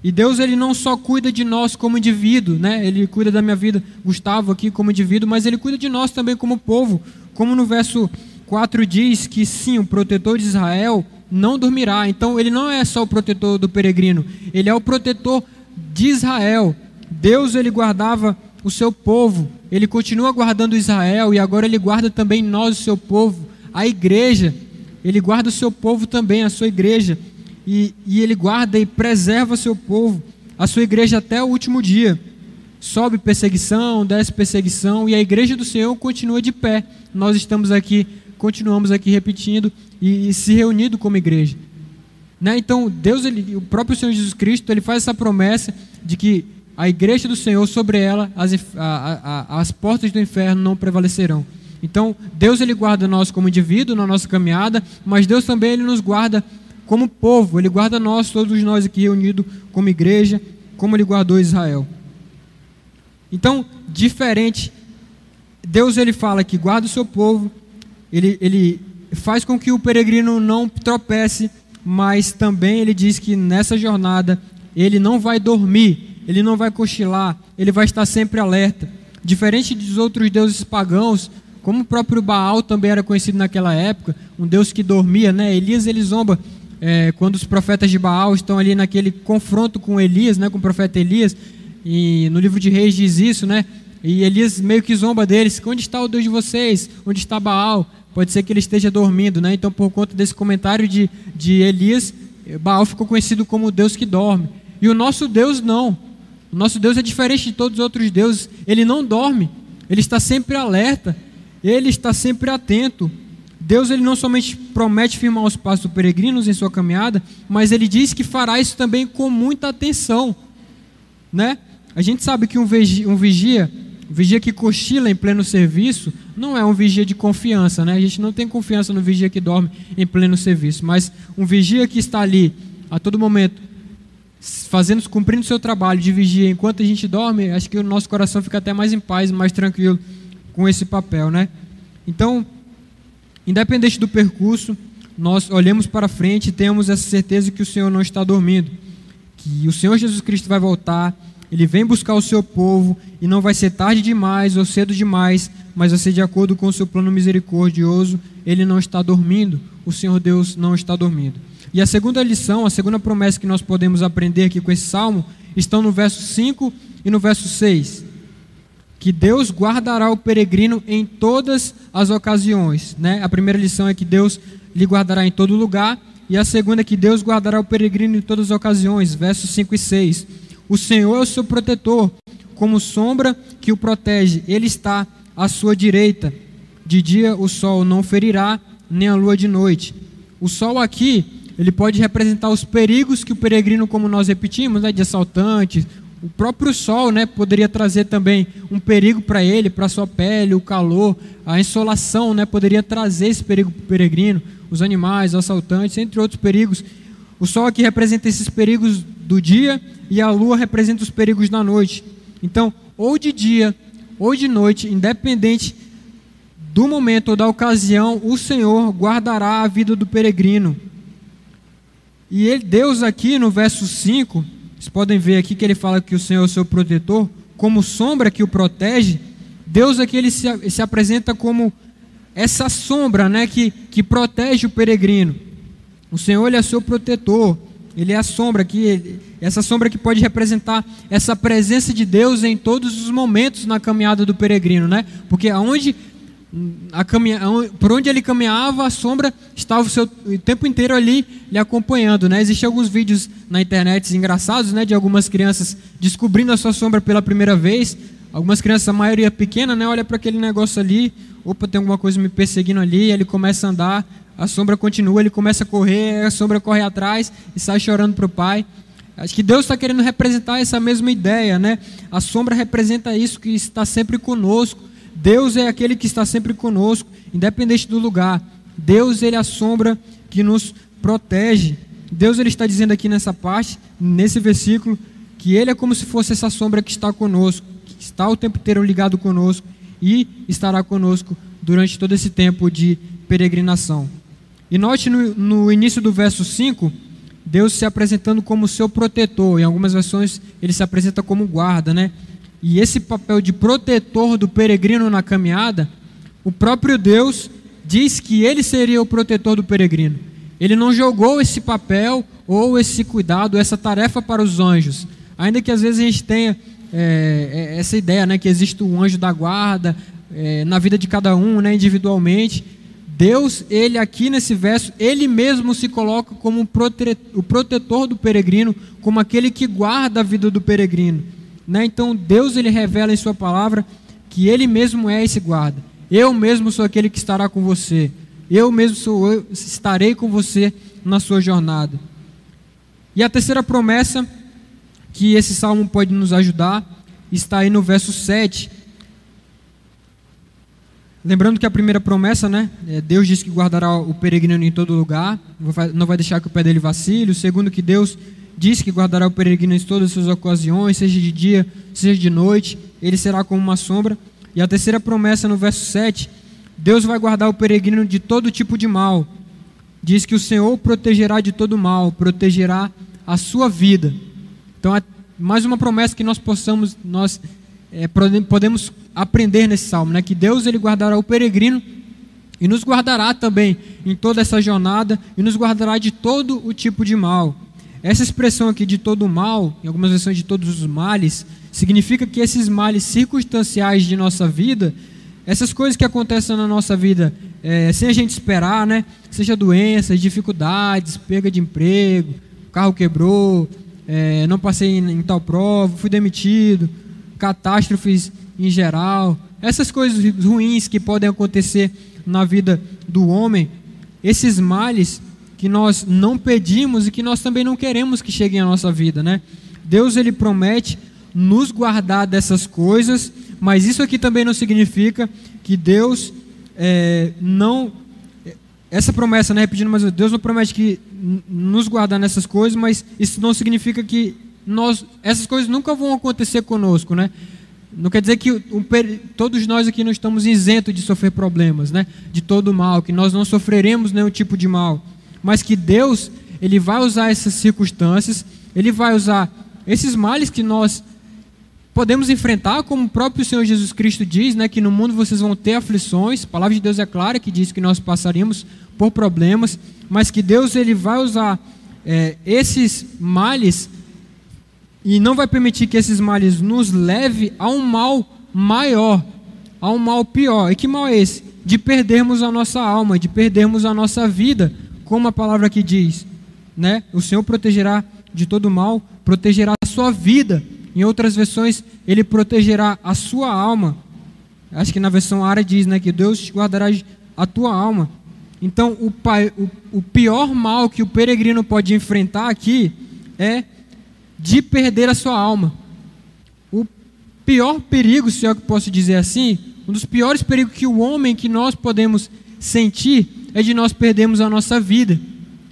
Speaker 1: E Deus, Ele não só cuida de nós como indivíduo, né? Ele cuida da minha vida, Gustavo aqui como indivíduo, mas Ele cuida de nós também como povo. Como no verso 4 diz que sim, o protetor de Israel não dormirá. Então, Ele não é só o protetor do peregrino, Ele é o protetor de Israel. Deus, Ele guardava o seu povo. Ele continua guardando Israel e agora ele guarda também nós, o seu povo, a igreja. Ele guarda o seu povo também, a sua igreja. E, e ele guarda e preserva o seu povo, a sua igreja até o último dia. Sobe perseguição, desce perseguição e a igreja do Senhor continua de pé. Nós estamos aqui, continuamos aqui repetindo e, e se reunindo como igreja. Né? Então, Deus, ele, o próprio Senhor Jesus Cristo, ele faz essa promessa de que a igreja do Senhor, sobre ela, as, a, a, as portas do inferno não prevalecerão. Então, Deus ele guarda nós como indivíduo na nossa caminhada, mas Deus também ele nos guarda como povo, ele guarda nós, todos nós aqui reunidos como igreja, como ele guardou Israel. Então, diferente, Deus ele fala que guarda o seu povo, ele, ele faz com que o peregrino não tropece, mas também ele diz que nessa jornada ele não vai dormir, ele não vai cochilar, ele vai estar sempre alerta. Diferente dos outros deuses pagãos, como o próprio Baal também era conhecido naquela época, um deus que dormia, né? Elias ele zomba é, quando os profetas de Baal estão ali naquele confronto com Elias, né? Com o profeta Elias, e no livro de Reis diz isso, né? E Elias meio que zomba deles: onde está o Deus de vocês? Onde está Baal? Pode ser que ele esteja dormindo, né? Então, por conta desse comentário de, de Elias, Baal ficou conhecido como o Deus que dorme. E o nosso Deus não. O nosso Deus é diferente de todos os outros deuses. Ele não dorme. Ele está sempre alerta. Ele está sempre atento. Deus ele não somente promete firmar os passos peregrinos em sua caminhada, mas ele diz que fará isso também com muita atenção, né? A gente sabe que um vigia, um vigia, um vigia que cochila em pleno serviço, não é um vigia de confiança, né? A gente não tem confiança no vigia que dorme em pleno serviço, mas um vigia que está ali a todo momento fazendo, cumprindo o seu trabalho de vigia enquanto a gente dorme, acho que o nosso coração fica até mais em paz, mais tranquilo com esse papel, né? Então, independente do percurso, nós olhamos para frente e temos essa certeza que o Senhor não está dormindo, que o Senhor Jesus Cristo vai voltar, ele vem buscar o seu povo e não vai ser tarde demais ou cedo demais, mas vai ser de acordo com o seu plano misericordioso, ele não está dormindo, o Senhor Deus não está dormindo. E a segunda lição, a segunda promessa que nós podemos aprender aqui com esse salmo, estão no verso 5 e no verso 6. Que Deus guardará o peregrino em todas as ocasiões. Né? A primeira lição é que Deus lhe guardará em todo lugar. E a segunda é que Deus guardará o peregrino em todas as ocasiões. Versos 5 e 6. O Senhor é o seu protetor, como sombra que o protege. Ele está à sua direita. De dia o sol não ferirá, nem a lua de noite. O sol aqui ele pode representar os perigos que o peregrino, como nós repetimos, né, de assaltantes, o próprio sol, né, poderia trazer também um perigo para ele, para sua pele, o calor, a insolação, né, poderia trazer esse perigo para o peregrino, os animais, os assaltantes, entre outros perigos. O sol aqui representa esses perigos do dia e a lua representa os perigos da noite. Então, ou de dia ou de noite, independente do momento ou da ocasião, o Senhor guardará a vida do peregrino. E ele, Deus aqui no verso 5, vocês podem ver aqui que ele fala que o Senhor é o seu protetor, como sombra que o protege. Deus aqui ele se, se apresenta como essa sombra né, que, que protege o peregrino. O Senhor ele é seu protetor, ele é a sombra que essa sombra que pode representar essa presença de Deus em todos os momentos na caminhada do peregrino, né? Porque aonde caminha, por onde ele caminhava, a sombra estava o, seu, o tempo inteiro ali lhe acompanhando. Né? Existem alguns vídeos na internet engraçados né, de algumas crianças descobrindo a sua sombra pela primeira vez. Algumas crianças, a maioria pequena, né, olha para aquele negócio ali, opa, tem alguma coisa me perseguindo ali, ele começa a andar, a sombra continua, ele começa a correr, a sombra corre atrás e sai chorando para o pai. Acho que Deus está querendo representar essa mesma ideia, né? A sombra representa isso que está sempre conosco Deus é aquele que está sempre conosco, independente do lugar. Deus ele é a sombra que nos protege. Deus ele está dizendo aqui nessa parte, nesse versículo, que ele é como se fosse essa sombra que está conosco, que está o tempo inteiro ligado conosco e estará conosco durante todo esse tempo de peregrinação. E note no, no início do verso 5, Deus se apresentando como seu protetor. Em algumas versões ele se apresenta como guarda, né? E esse papel de protetor do peregrino na caminhada, o próprio Deus diz que ele seria o protetor do peregrino. Ele não jogou esse papel ou esse cuidado, essa tarefa para os anjos. Ainda que às vezes a gente tenha é, essa ideia, né, que existe um anjo da guarda é, na vida de cada um, né, individualmente. Deus, ele aqui nesse verso, ele mesmo se coloca como o protetor do peregrino, como aquele que guarda a vida do peregrino. Né? Então Deus ele revela em sua palavra que ele mesmo é esse guarda. Eu mesmo sou aquele que estará com você. Eu mesmo sou, eu estarei com você na sua jornada. E a terceira promessa que esse salmo pode nos ajudar está aí no verso 7. Lembrando que a primeira promessa, né? É, Deus diz que guardará o peregrino em todo lugar, não vai deixar que o pé dele vacile. O segundo, que Deus diz que guardará o peregrino em todas as suas ocasiões, seja de dia, seja de noite, ele será como uma sombra. E a terceira promessa, no verso 7, Deus vai guardar o peregrino de todo tipo de mal. Diz que o Senhor protegerá de todo mal, protegerá a sua vida. Então, é mais uma promessa que nós possamos, nós é, podemos aprender nesse salmo, né? Que Deus ele guardará o peregrino e nos guardará também em toda essa jornada e nos guardará de todo o tipo de mal. Essa expressão aqui de todo mal, em algumas versões de todos os males, significa que esses males circunstanciais de nossa vida, essas coisas que acontecem na nossa vida é, sem a gente esperar, né? Seja doenças, dificuldades, perda de emprego, carro quebrou, é, não passei em, em tal prova, fui demitido, catástrofes em geral, essas coisas ruins que podem acontecer na vida do homem, esses males que nós não pedimos e que nós também não queremos que cheguem à nossa vida, né? Deus ele promete nos guardar dessas coisas, mas isso aqui também não significa que Deus é, não essa promessa, né, repetindo mais Deus não promete que nos guardar nessas coisas, mas isso não significa que nós essas coisas nunca vão acontecer conosco, né? Não quer dizer que um, todos nós aqui não estamos isentos de sofrer problemas, né? De todo mal, que nós não sofreremos nenhum tipo de mal, mas que Deus ele vai usar essas circunstâncias, ele vai usar esses males que nós podemos enfrentar, como o próprio Senhor Jesus Cristo diz, né, que no mundo vocês vão ter aflições. A palavra de Deus é clara que diz que nós passaríamos por problemas, mas que Deus ele vai usar é, esses males e não vai permitir que esses males nos leve a um mal maior, a um mal pior. E que mal é esse? De perdermos a nossa alma, de perdermos a nossa vida, como a palavra aqui diz, né? O Senhor protegerá de todo mal, protegerá a sua vida. Em outras versões, ele protegerá a sua alma. Acho que na versão árabe diz, né, que Deus guardará a tua alma. Então, o, pai, o, o pior mal que o peregrino pode enfrentar aqui é de perder a sua alma. O pior perigo, se é que posso dizer assim, um dos piores perigos que o homem que nós podemos sentir é de nós perdermos a nossa vida,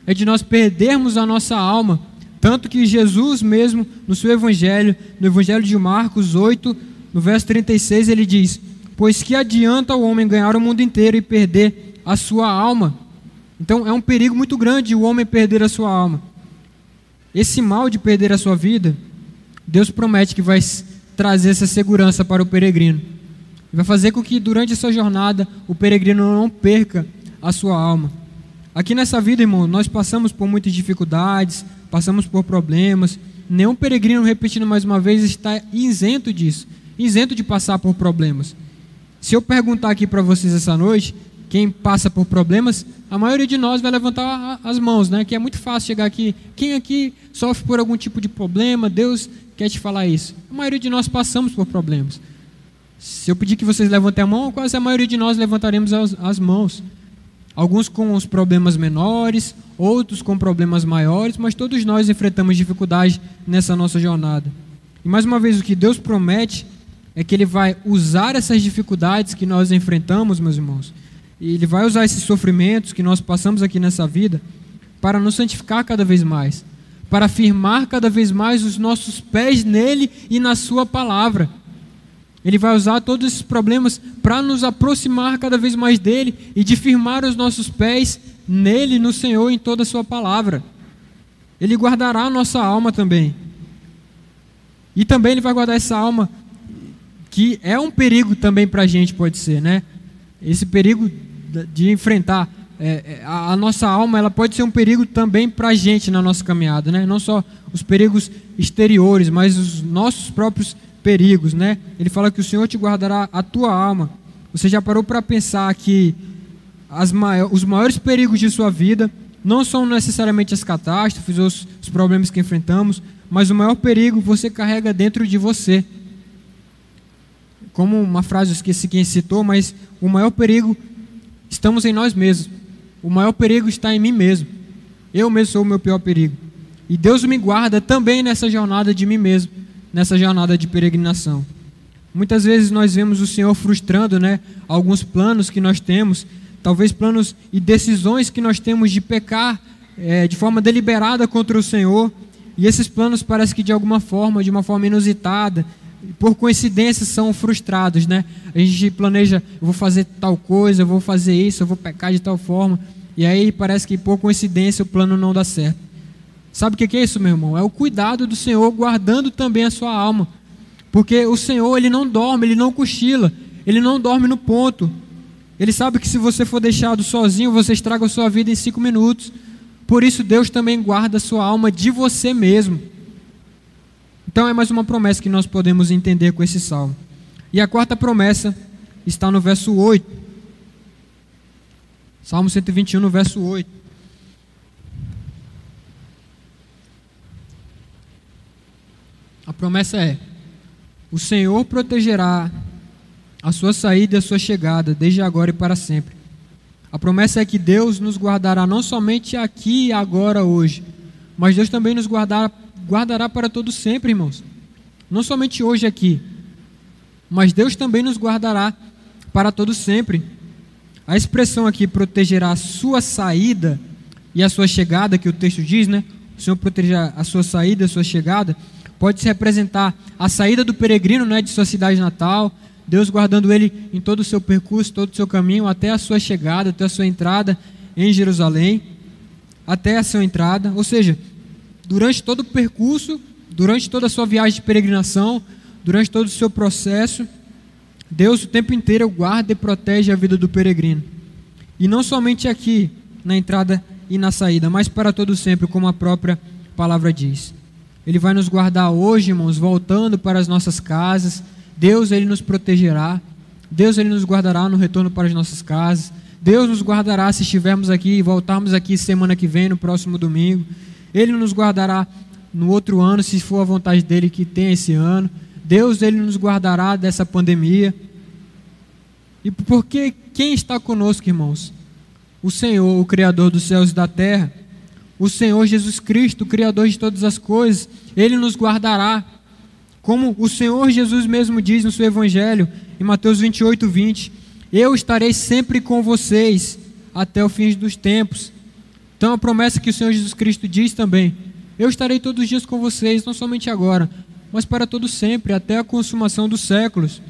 Speaker 1: é de nós perdermos a nossa alma. Tanto que Jesus mesmo, no seu evangelho, no evangelho de Marcos 8, no verso 36, ele diz: Pois que adianta o homem ganhar o mundo inteiro e perder a sua alma? Então é um perigo muito grande o homem perder a sua alma esse mal de perder a sua vida, Deus promete que vai trazer essa segurança para o peregrino. Vai fazer com que durante essa jornada o peregrino não perca a sua alma. Aqui nessa vida, irmão, nós passamos por muitas dificuldades, passamos por problemas. Nenhum peregrino, repetindo mais uma vez, está isento disso, isento de passar por problemas. Se eu perguntar aqui para vocês essa noite, quem passa por problemas, a maioria de nós vai levantar as mãos, né? Que é muito fácil chegar aqui. Quem aqui sofre por algum tipo de problema? Deus quer te falar isso. A maioria de nós passamos por problemas. Se eu pedir que vocês levantem a mão, quase a maioria de nós levantaremos as, as mãos. Alguns com os problemas menores, outros com problemas maiores, mas todos nós enfrentamos dificuldade nessa nossa jornada. E mais uma vez, o que Deus promete é que Ele vai usar essas dificuldades que nós enfrentamos, meus irmãos, e Ele vai usar esses sofrimentos que nós passamos aqui nessa vida para nos santificar cada vez mais, para firmar cada vez mais os nossos pés nele e na Sua palavra. Ele vai usar todos esses problemas para nos aproximar cada vez mais dele e de firmar os nossos pés nele, no Senhor, em toda a Sua palavra. Ele guardará a nossa alma também. E também Ele vai guardar essa alma, que é um perigo também para a gente, pode ser, né? Esse perigo de enfrentar é, é a, nossa alma, ela pode ser um perigo também para a gente na nossa caminhada, né? Não só os perigos exteriores, mas os nossos próprios perigos, né? Ele fala que o Senhor te guardará a tua alma. Você já parou para pensar que os maiores perigos de sua vida não são necessariamente as catástrofes ou os, os problemas que enfrentamos, mas o maior perigo você carrega dentro de você. Como uma frase, eu esqueci quem citou, mas o maior perigo estamos em nós mesmos. O maior perigo está em mim mesmo. Eu mesmo sou o meu pior perigo. E Deus me guarda também nessa jornada de mim mesmo, nessa jornada de peregrinação. Muitas vezes nós vemos o Senhor frustrando né, alguns planos que nós temos, talvez planos e decisões que nós temos de pecar é, de forma deliberada contra o Senhor. E esses planos parece que de alguma forma, de uma forma inusitada, por coincidência são frustrados, né? A gente planeja, eu vou fazer tal coisa, eu vou fazer isso, eu vou pecar de tal forma, e aí parece que por coincidência o plano não dá certo. Sabe o que é isso, meu irmão? É o cuidado do Senhor guardando também a sua alma. Porque o Senhor, ele não dorme, ele não cochila, ele não dorme no ponto. Ele sabe que se você for deixado sozinho, você estraga a sua vida em cinco minutos. Por isso, Deus também guarda a sua alma de você mesmo. Então, é mais uma promessa que nós podemos entender com esse salmo. E a quarta promessa está no verso 8. Salmo 121, no verso 8. A promessa é: O Senhor protegerá a sua saída e a sua chegada, desde agora e para sempre. A promessa é que Deus nos guardará não somente aqui, agora, hoje, mas Deus também nos guardará, guardará para todo sempre, irmãos. Não somente hoje aqui, mas Deus também nos guardará para todo sempre. A expressão aqui protegerá a sua saída e a sua chegada, que o texto diz, né? O Senhor protegerá a sua saída e a sua chegada, pode se representar a saída do peregrino, né, de sua cidade natal, Deus guardando ele em todo o seu percurso, todo o seu caminho, até a sua chegada, até a sua entrada em Jerusalém, até a sua entrada, ou seja, durante todo o percurso, durante toda a sua viagem de peregrinação, durante todo o seu processo, Deus o tempo inteiro guarda e protege a vida do peregrino. E não somente aqui, na entrada e na saída, mas para todo sempre, como a própria palavra diz. Ele vai nos guardar hoje, irmãos, voltando para as nossas casas, Deus ele nos protegerá. Deus ele nos guardará no retorno para as nossas casas. Deus nos guardará se estivermos aqui e voltarmos aqui semana que vem, no próximo domingo. Ele nos guardará no outro ano, se for a vontade dele que tem esse ano. Deus ele nos guardará dessa pandemia. E porque quem está conosco, irmãos? O Senhor, o Criador dos céus e da terra. O Senhor Jesus Cristo, Criador de todas as coisas. Ele nos guardará como o Senhor Jesus mesmo diz no seu Evangelho, em Mateus 28, 20: Eu estarei sempre com vocês até o fim dos tempos. Então, a promessa que o Senhor Jesus Cristo diz também: Eu estarei todos os dias com vocês, não somente agora, mas para todo sempre, até a consumação dos séculos.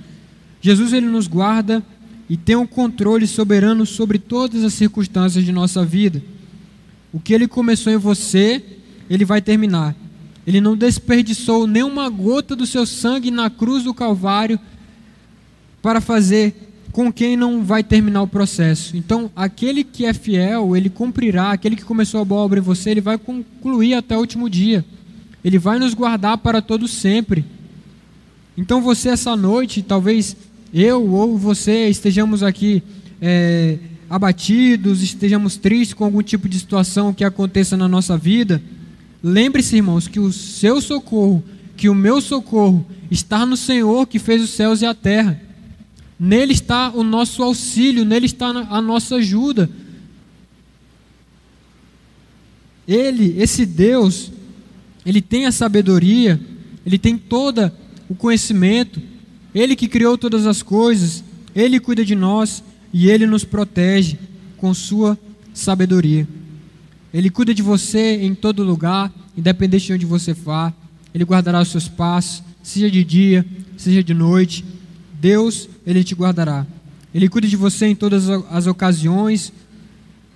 Speaker 1: Jesus ele nos guarda e tem um controle soberano sobre todas as circunstâncias de nossa vida. O que ele começou em você, ele vai terminar. Ele não desperdiçou nenhuma gota do seu sangue na cruz do Calvário para fazer com quem não vai terminar o processo. Então, aquele que é fiel, ele cumprirá. Aquele que começou a boa obra em você, ele vai concluir até o último dia. Ele vai nos guardar para todo sempre. Então, você essa noite, talvez eu ou você estejamos aqui é, abatidos, estejamos tristes com algum tipo de situação que aconteça na nossa vida. Lembre-se, irmãos, que o seu socorro, que o meu socorro está no Senhor que fez os céus e a terra. Nele está o nosso auxílio, nele está a nossa ajuda. Ele, esse Deus, ele tem a sabedoria, ele tem todo o conhecimento, ele que criou todas as coisas, ele cuida de nós e ele nos protege com sua sabedoria. Ele cuida de você em todo lugar, independente de onde você vá. Ele guardará os seus passos, seja de dia, seja de noite. Deus, Ele te guardará. Ele cuida de você em todas as ocasiões,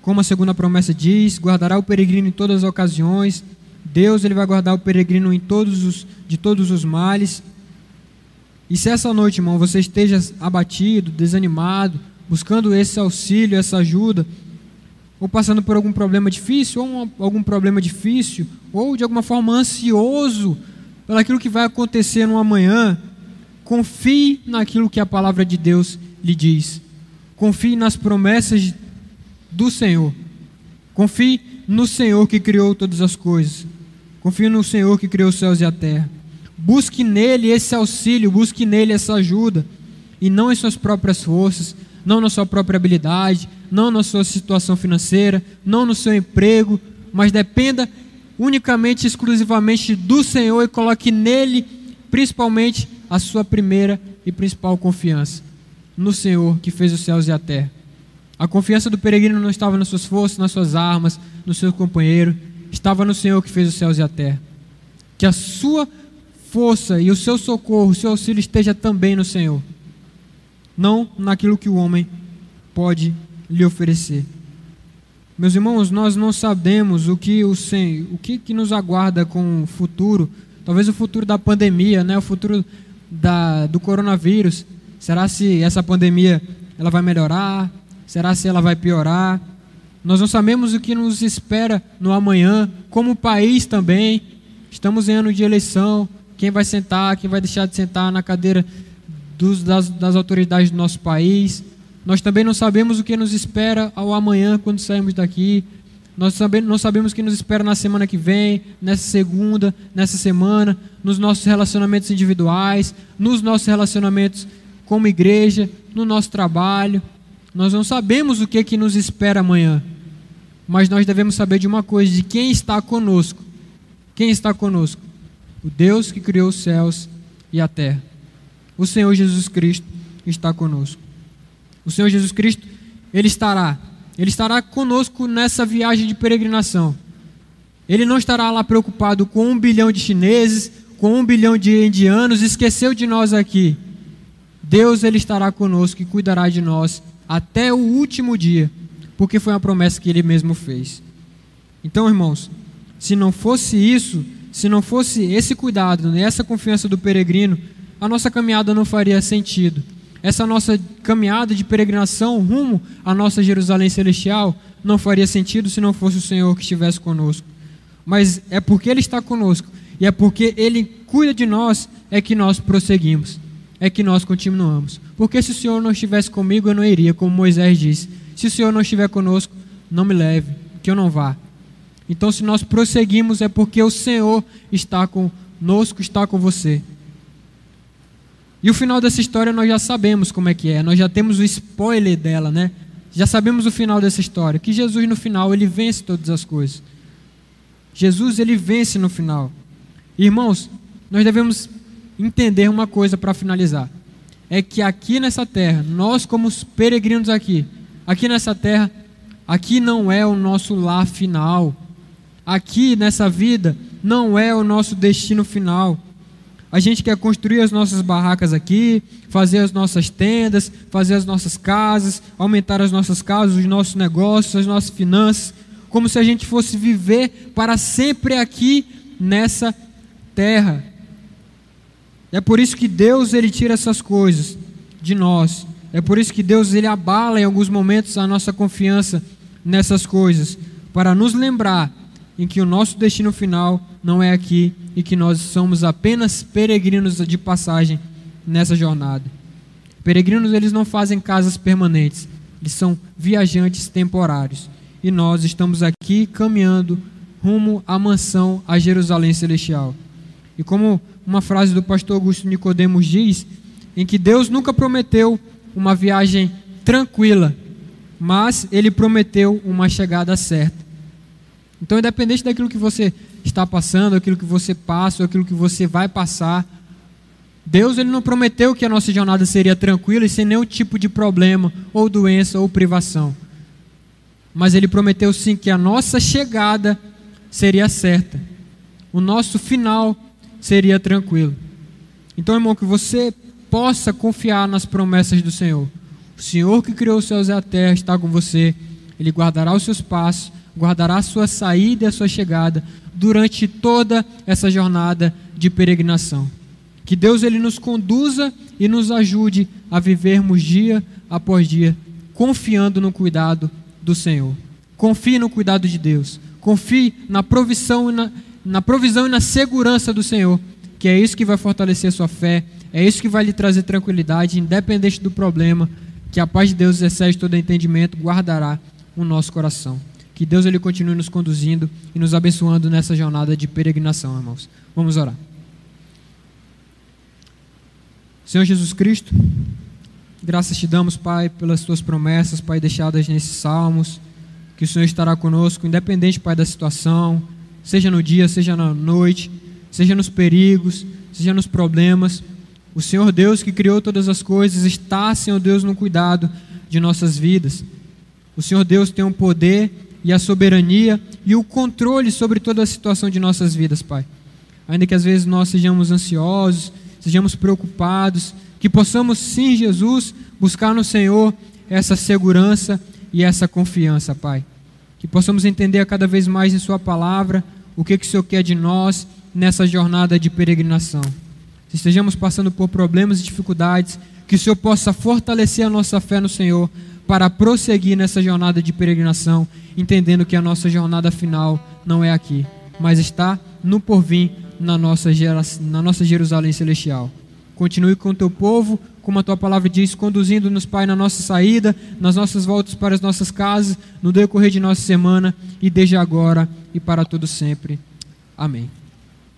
Speaker 1: como a segunda promessa diz, guardará o peregrino em todas as ocasiões. Deus, Ele vai guardar o peregrino em todos os, de todos os males. E se essa noite, irmão, você esteja abatido, desanimado, buscando esse auxílio, essa ajuda, ou passando por algum problema difícil, ou um, algum problema difícil, ou de alguma forma ansioso pelaquilo que vai acontecer no amanhã, confie naquilo que a palavra de Deus lhe diz. Confie nas promessas do Senhor. Confie no Senhor que criou todas as coisas. Confie no Senhor que criou os céus e a terra. Busque nele esse auxílio, busque nele essa ajuda, e não em suas próprias forças, não na sua própria habilidade, não na sua situação financeira, não no seu emprego, mas dependa unicamente, exclusivamente do Senhor e coloque nele, principalmente, a sua primeira e principal confiança. No Senhor que fez os céus e a terra. A confiança do peregrino não estava nas suas forças, nas suas armas, no seu companheiro, estava no Senhor que fez os céus e a terra. Que a sua força e o seu socorro, o seu auxílio esteja também no Senhor, não naquilo que o homem pode lhe oferecer. Meus irmãos, nós não sabemos o que o, o que, que nos aguarda com o futuro, talvez o futuro da pandemia, né? o futuro da, do coronavírus. Será se essa pandemia ela vai melhorar? Será se ela vai piorar? Nós não sabemos o que nos espera no amanhã, como país também. Estamos em ano de eleição. Quem vai sentar, quem vai deixar de sentar na cadeira dos, das, das autoridades do nosso país. Nós também não sabemos o que nos espera ao amanhã quando saímos daqui. Nós também não sabemos o que nos espera na semana que vem, nessa segunda, nessa semana, nos nossos relacionamentos individuais, nos nossos relacionamentos como igreja, no nosso trabalho. Nós não sabemos o que, que nos espera amanhã, mas nós devemos saber de uma coisa: de quem está conosco. Quem está conosco? O Deus que criou os céus e a terra. O Senhor Jesus Cristo está conosco. O Senhor Jesus Cristo, Ele estará. Ele estará conosco nessa viagem de peregrinação. Ele não estará lá preocupado com um bilhão de chineses, com um bilhão de indianos, esqueceu de nós aqui. Deus, Ele estará conosco e cuidará de nós até o último dia, porque foi uma promessa que Ele mesmo fez. Então, irmãos, se não fosse isso, se não fosse esse cuidado, essa confiança do peregrino, a nossa caminhada não faria sentido essa nossa caminhada de peregrinação rumo à nossa Jerusalém celestial não faria sentido se não fosse o Senhor que estivesse conosco. Mas é porque Ele está conosco e é porque Ele cuida de nós é que nós prosseguimos, é que nós continuamos. Porque se o Senhor não estivesse comigo, eu não iria, como Moisés disse. Se o Senhor não estiver conosco, não me leve, que eu não vá. Então, se nós prosseguimos, é porque o Senhor está conosco, está com você. E o final dessa história nós já sabemos como é que é, nós já temos o spoiler dela, né? Já sabemos o final dessa história, que Jesus no final ele vence todas as coisas. Jesus ele vence no final. Irmãos, nós devemos entender uma coisa para finalizar. É que aqui nessa terra, nós como peregrinos aqui, aqui nessa terra, aqui não é o nosso lar final. Aqui nessa vida não é o nosso destino final. A gente quer construir as nossas barracas aqui, fazer as nossas tendas, fazer as nossas casas, aumentar as nossas casas, os nossos negócios, as nossas finanças, como se a gente fosse viver para sempre aqui nessa terra. É por isso que Deus ele tira essas coisas de nós. É por isso que Deus ele abala em alguns momentos a nossa confiança nessas coisas, para nos lembrar em que o nosso destino final não é aqui e que nós somos apenas peregrinos de passagem nessa jornada. Peregrinos eles não fazem casas permanentes, eles são viajantes temporários. E nós estamos aqui caminhando rumo à mansão, a Jerusalém celestial. E como uma frase do pastor Augusto Nicodemos diz, em que Deus nunca prometeu uma viagem tranquila, mas ele prometeu uma chegada certa. Então, independente daquilo que você está passando, aquilo que você passa, aquilo que você vai passar, Deus ele não prometeu que a nossa jornada seria tranquila e sem nenhum tipo de problema, ou doença, ou privação. Mas Ele prometeu sim que a nossa chegada seria certa, o nosso final seria tranquilo. Então, irmão, que você possa confiar nas promessas do Senhor. O Senhor que criou os céus e a terra está com você, Ele guardará os seus passos guardará a sua saída e a sua chegada durante toda essa jornada de peregrinação. Que Deus ele nos conduza e nos ajude a vivermos dia após dia confiando no cuidado do Senhor. Confie no cuidado de Deus. Confie na provisão e na, na provisão e na segurança do Senhor, que é isso que vai fortalecer a sua fé, é isso que vai lhe trazer tranquilidade, independente do problema, que a paz de Deus excede todo entendimento, guardará o nosso coração. Que Deus ele continue nos conduzindo e nos abençoando nessa jornada de peregrinação, irmãos. Vamos orar. Senhor Jesus Cristo, graças te damos, Pai, pelas tuas promessas, Pai, deixadas nesses salmos, que o Senhor estará conosco, independente, Pai, da situação, seja no dia, seja na noite, seja nos perigos, seja nos problemas. O Senhor Deus que criou todas as coisas está, Senhor Deus, no cuidado de nossas vidas. O Senhor Deus tem o poder e a soberania e o controle sobre toda a situação de nossas vidas, Pai. Ainda que às vezes nós sejamos ansiosos, sejamos preocupados, que possamos sim, Jesus, buscar no Senhor essa segurança e essa confiança, Pai. Que possamos entender cada vez mais em Sua palavra o que, que o Senhor quer de nós nessa jornada de peregrinação. Se estejamos passando por problemas e dificuldades, que o Senhor possa fortalecer a nossa fé no Senhor para prosseguir nessa jornada de peregrinação, entendendo que a nossa jornada final não é aqui, mas está no porvir, na nossa, na nossa Jerusalém celestial. Continue com o teu povo, como a tua palavra diz, conduzindo-nos, Pai, na nossa saída, nas nossas voltas para as nossas casas, no decorrer de nossa semana e desde agora e para todo sempre. Amém.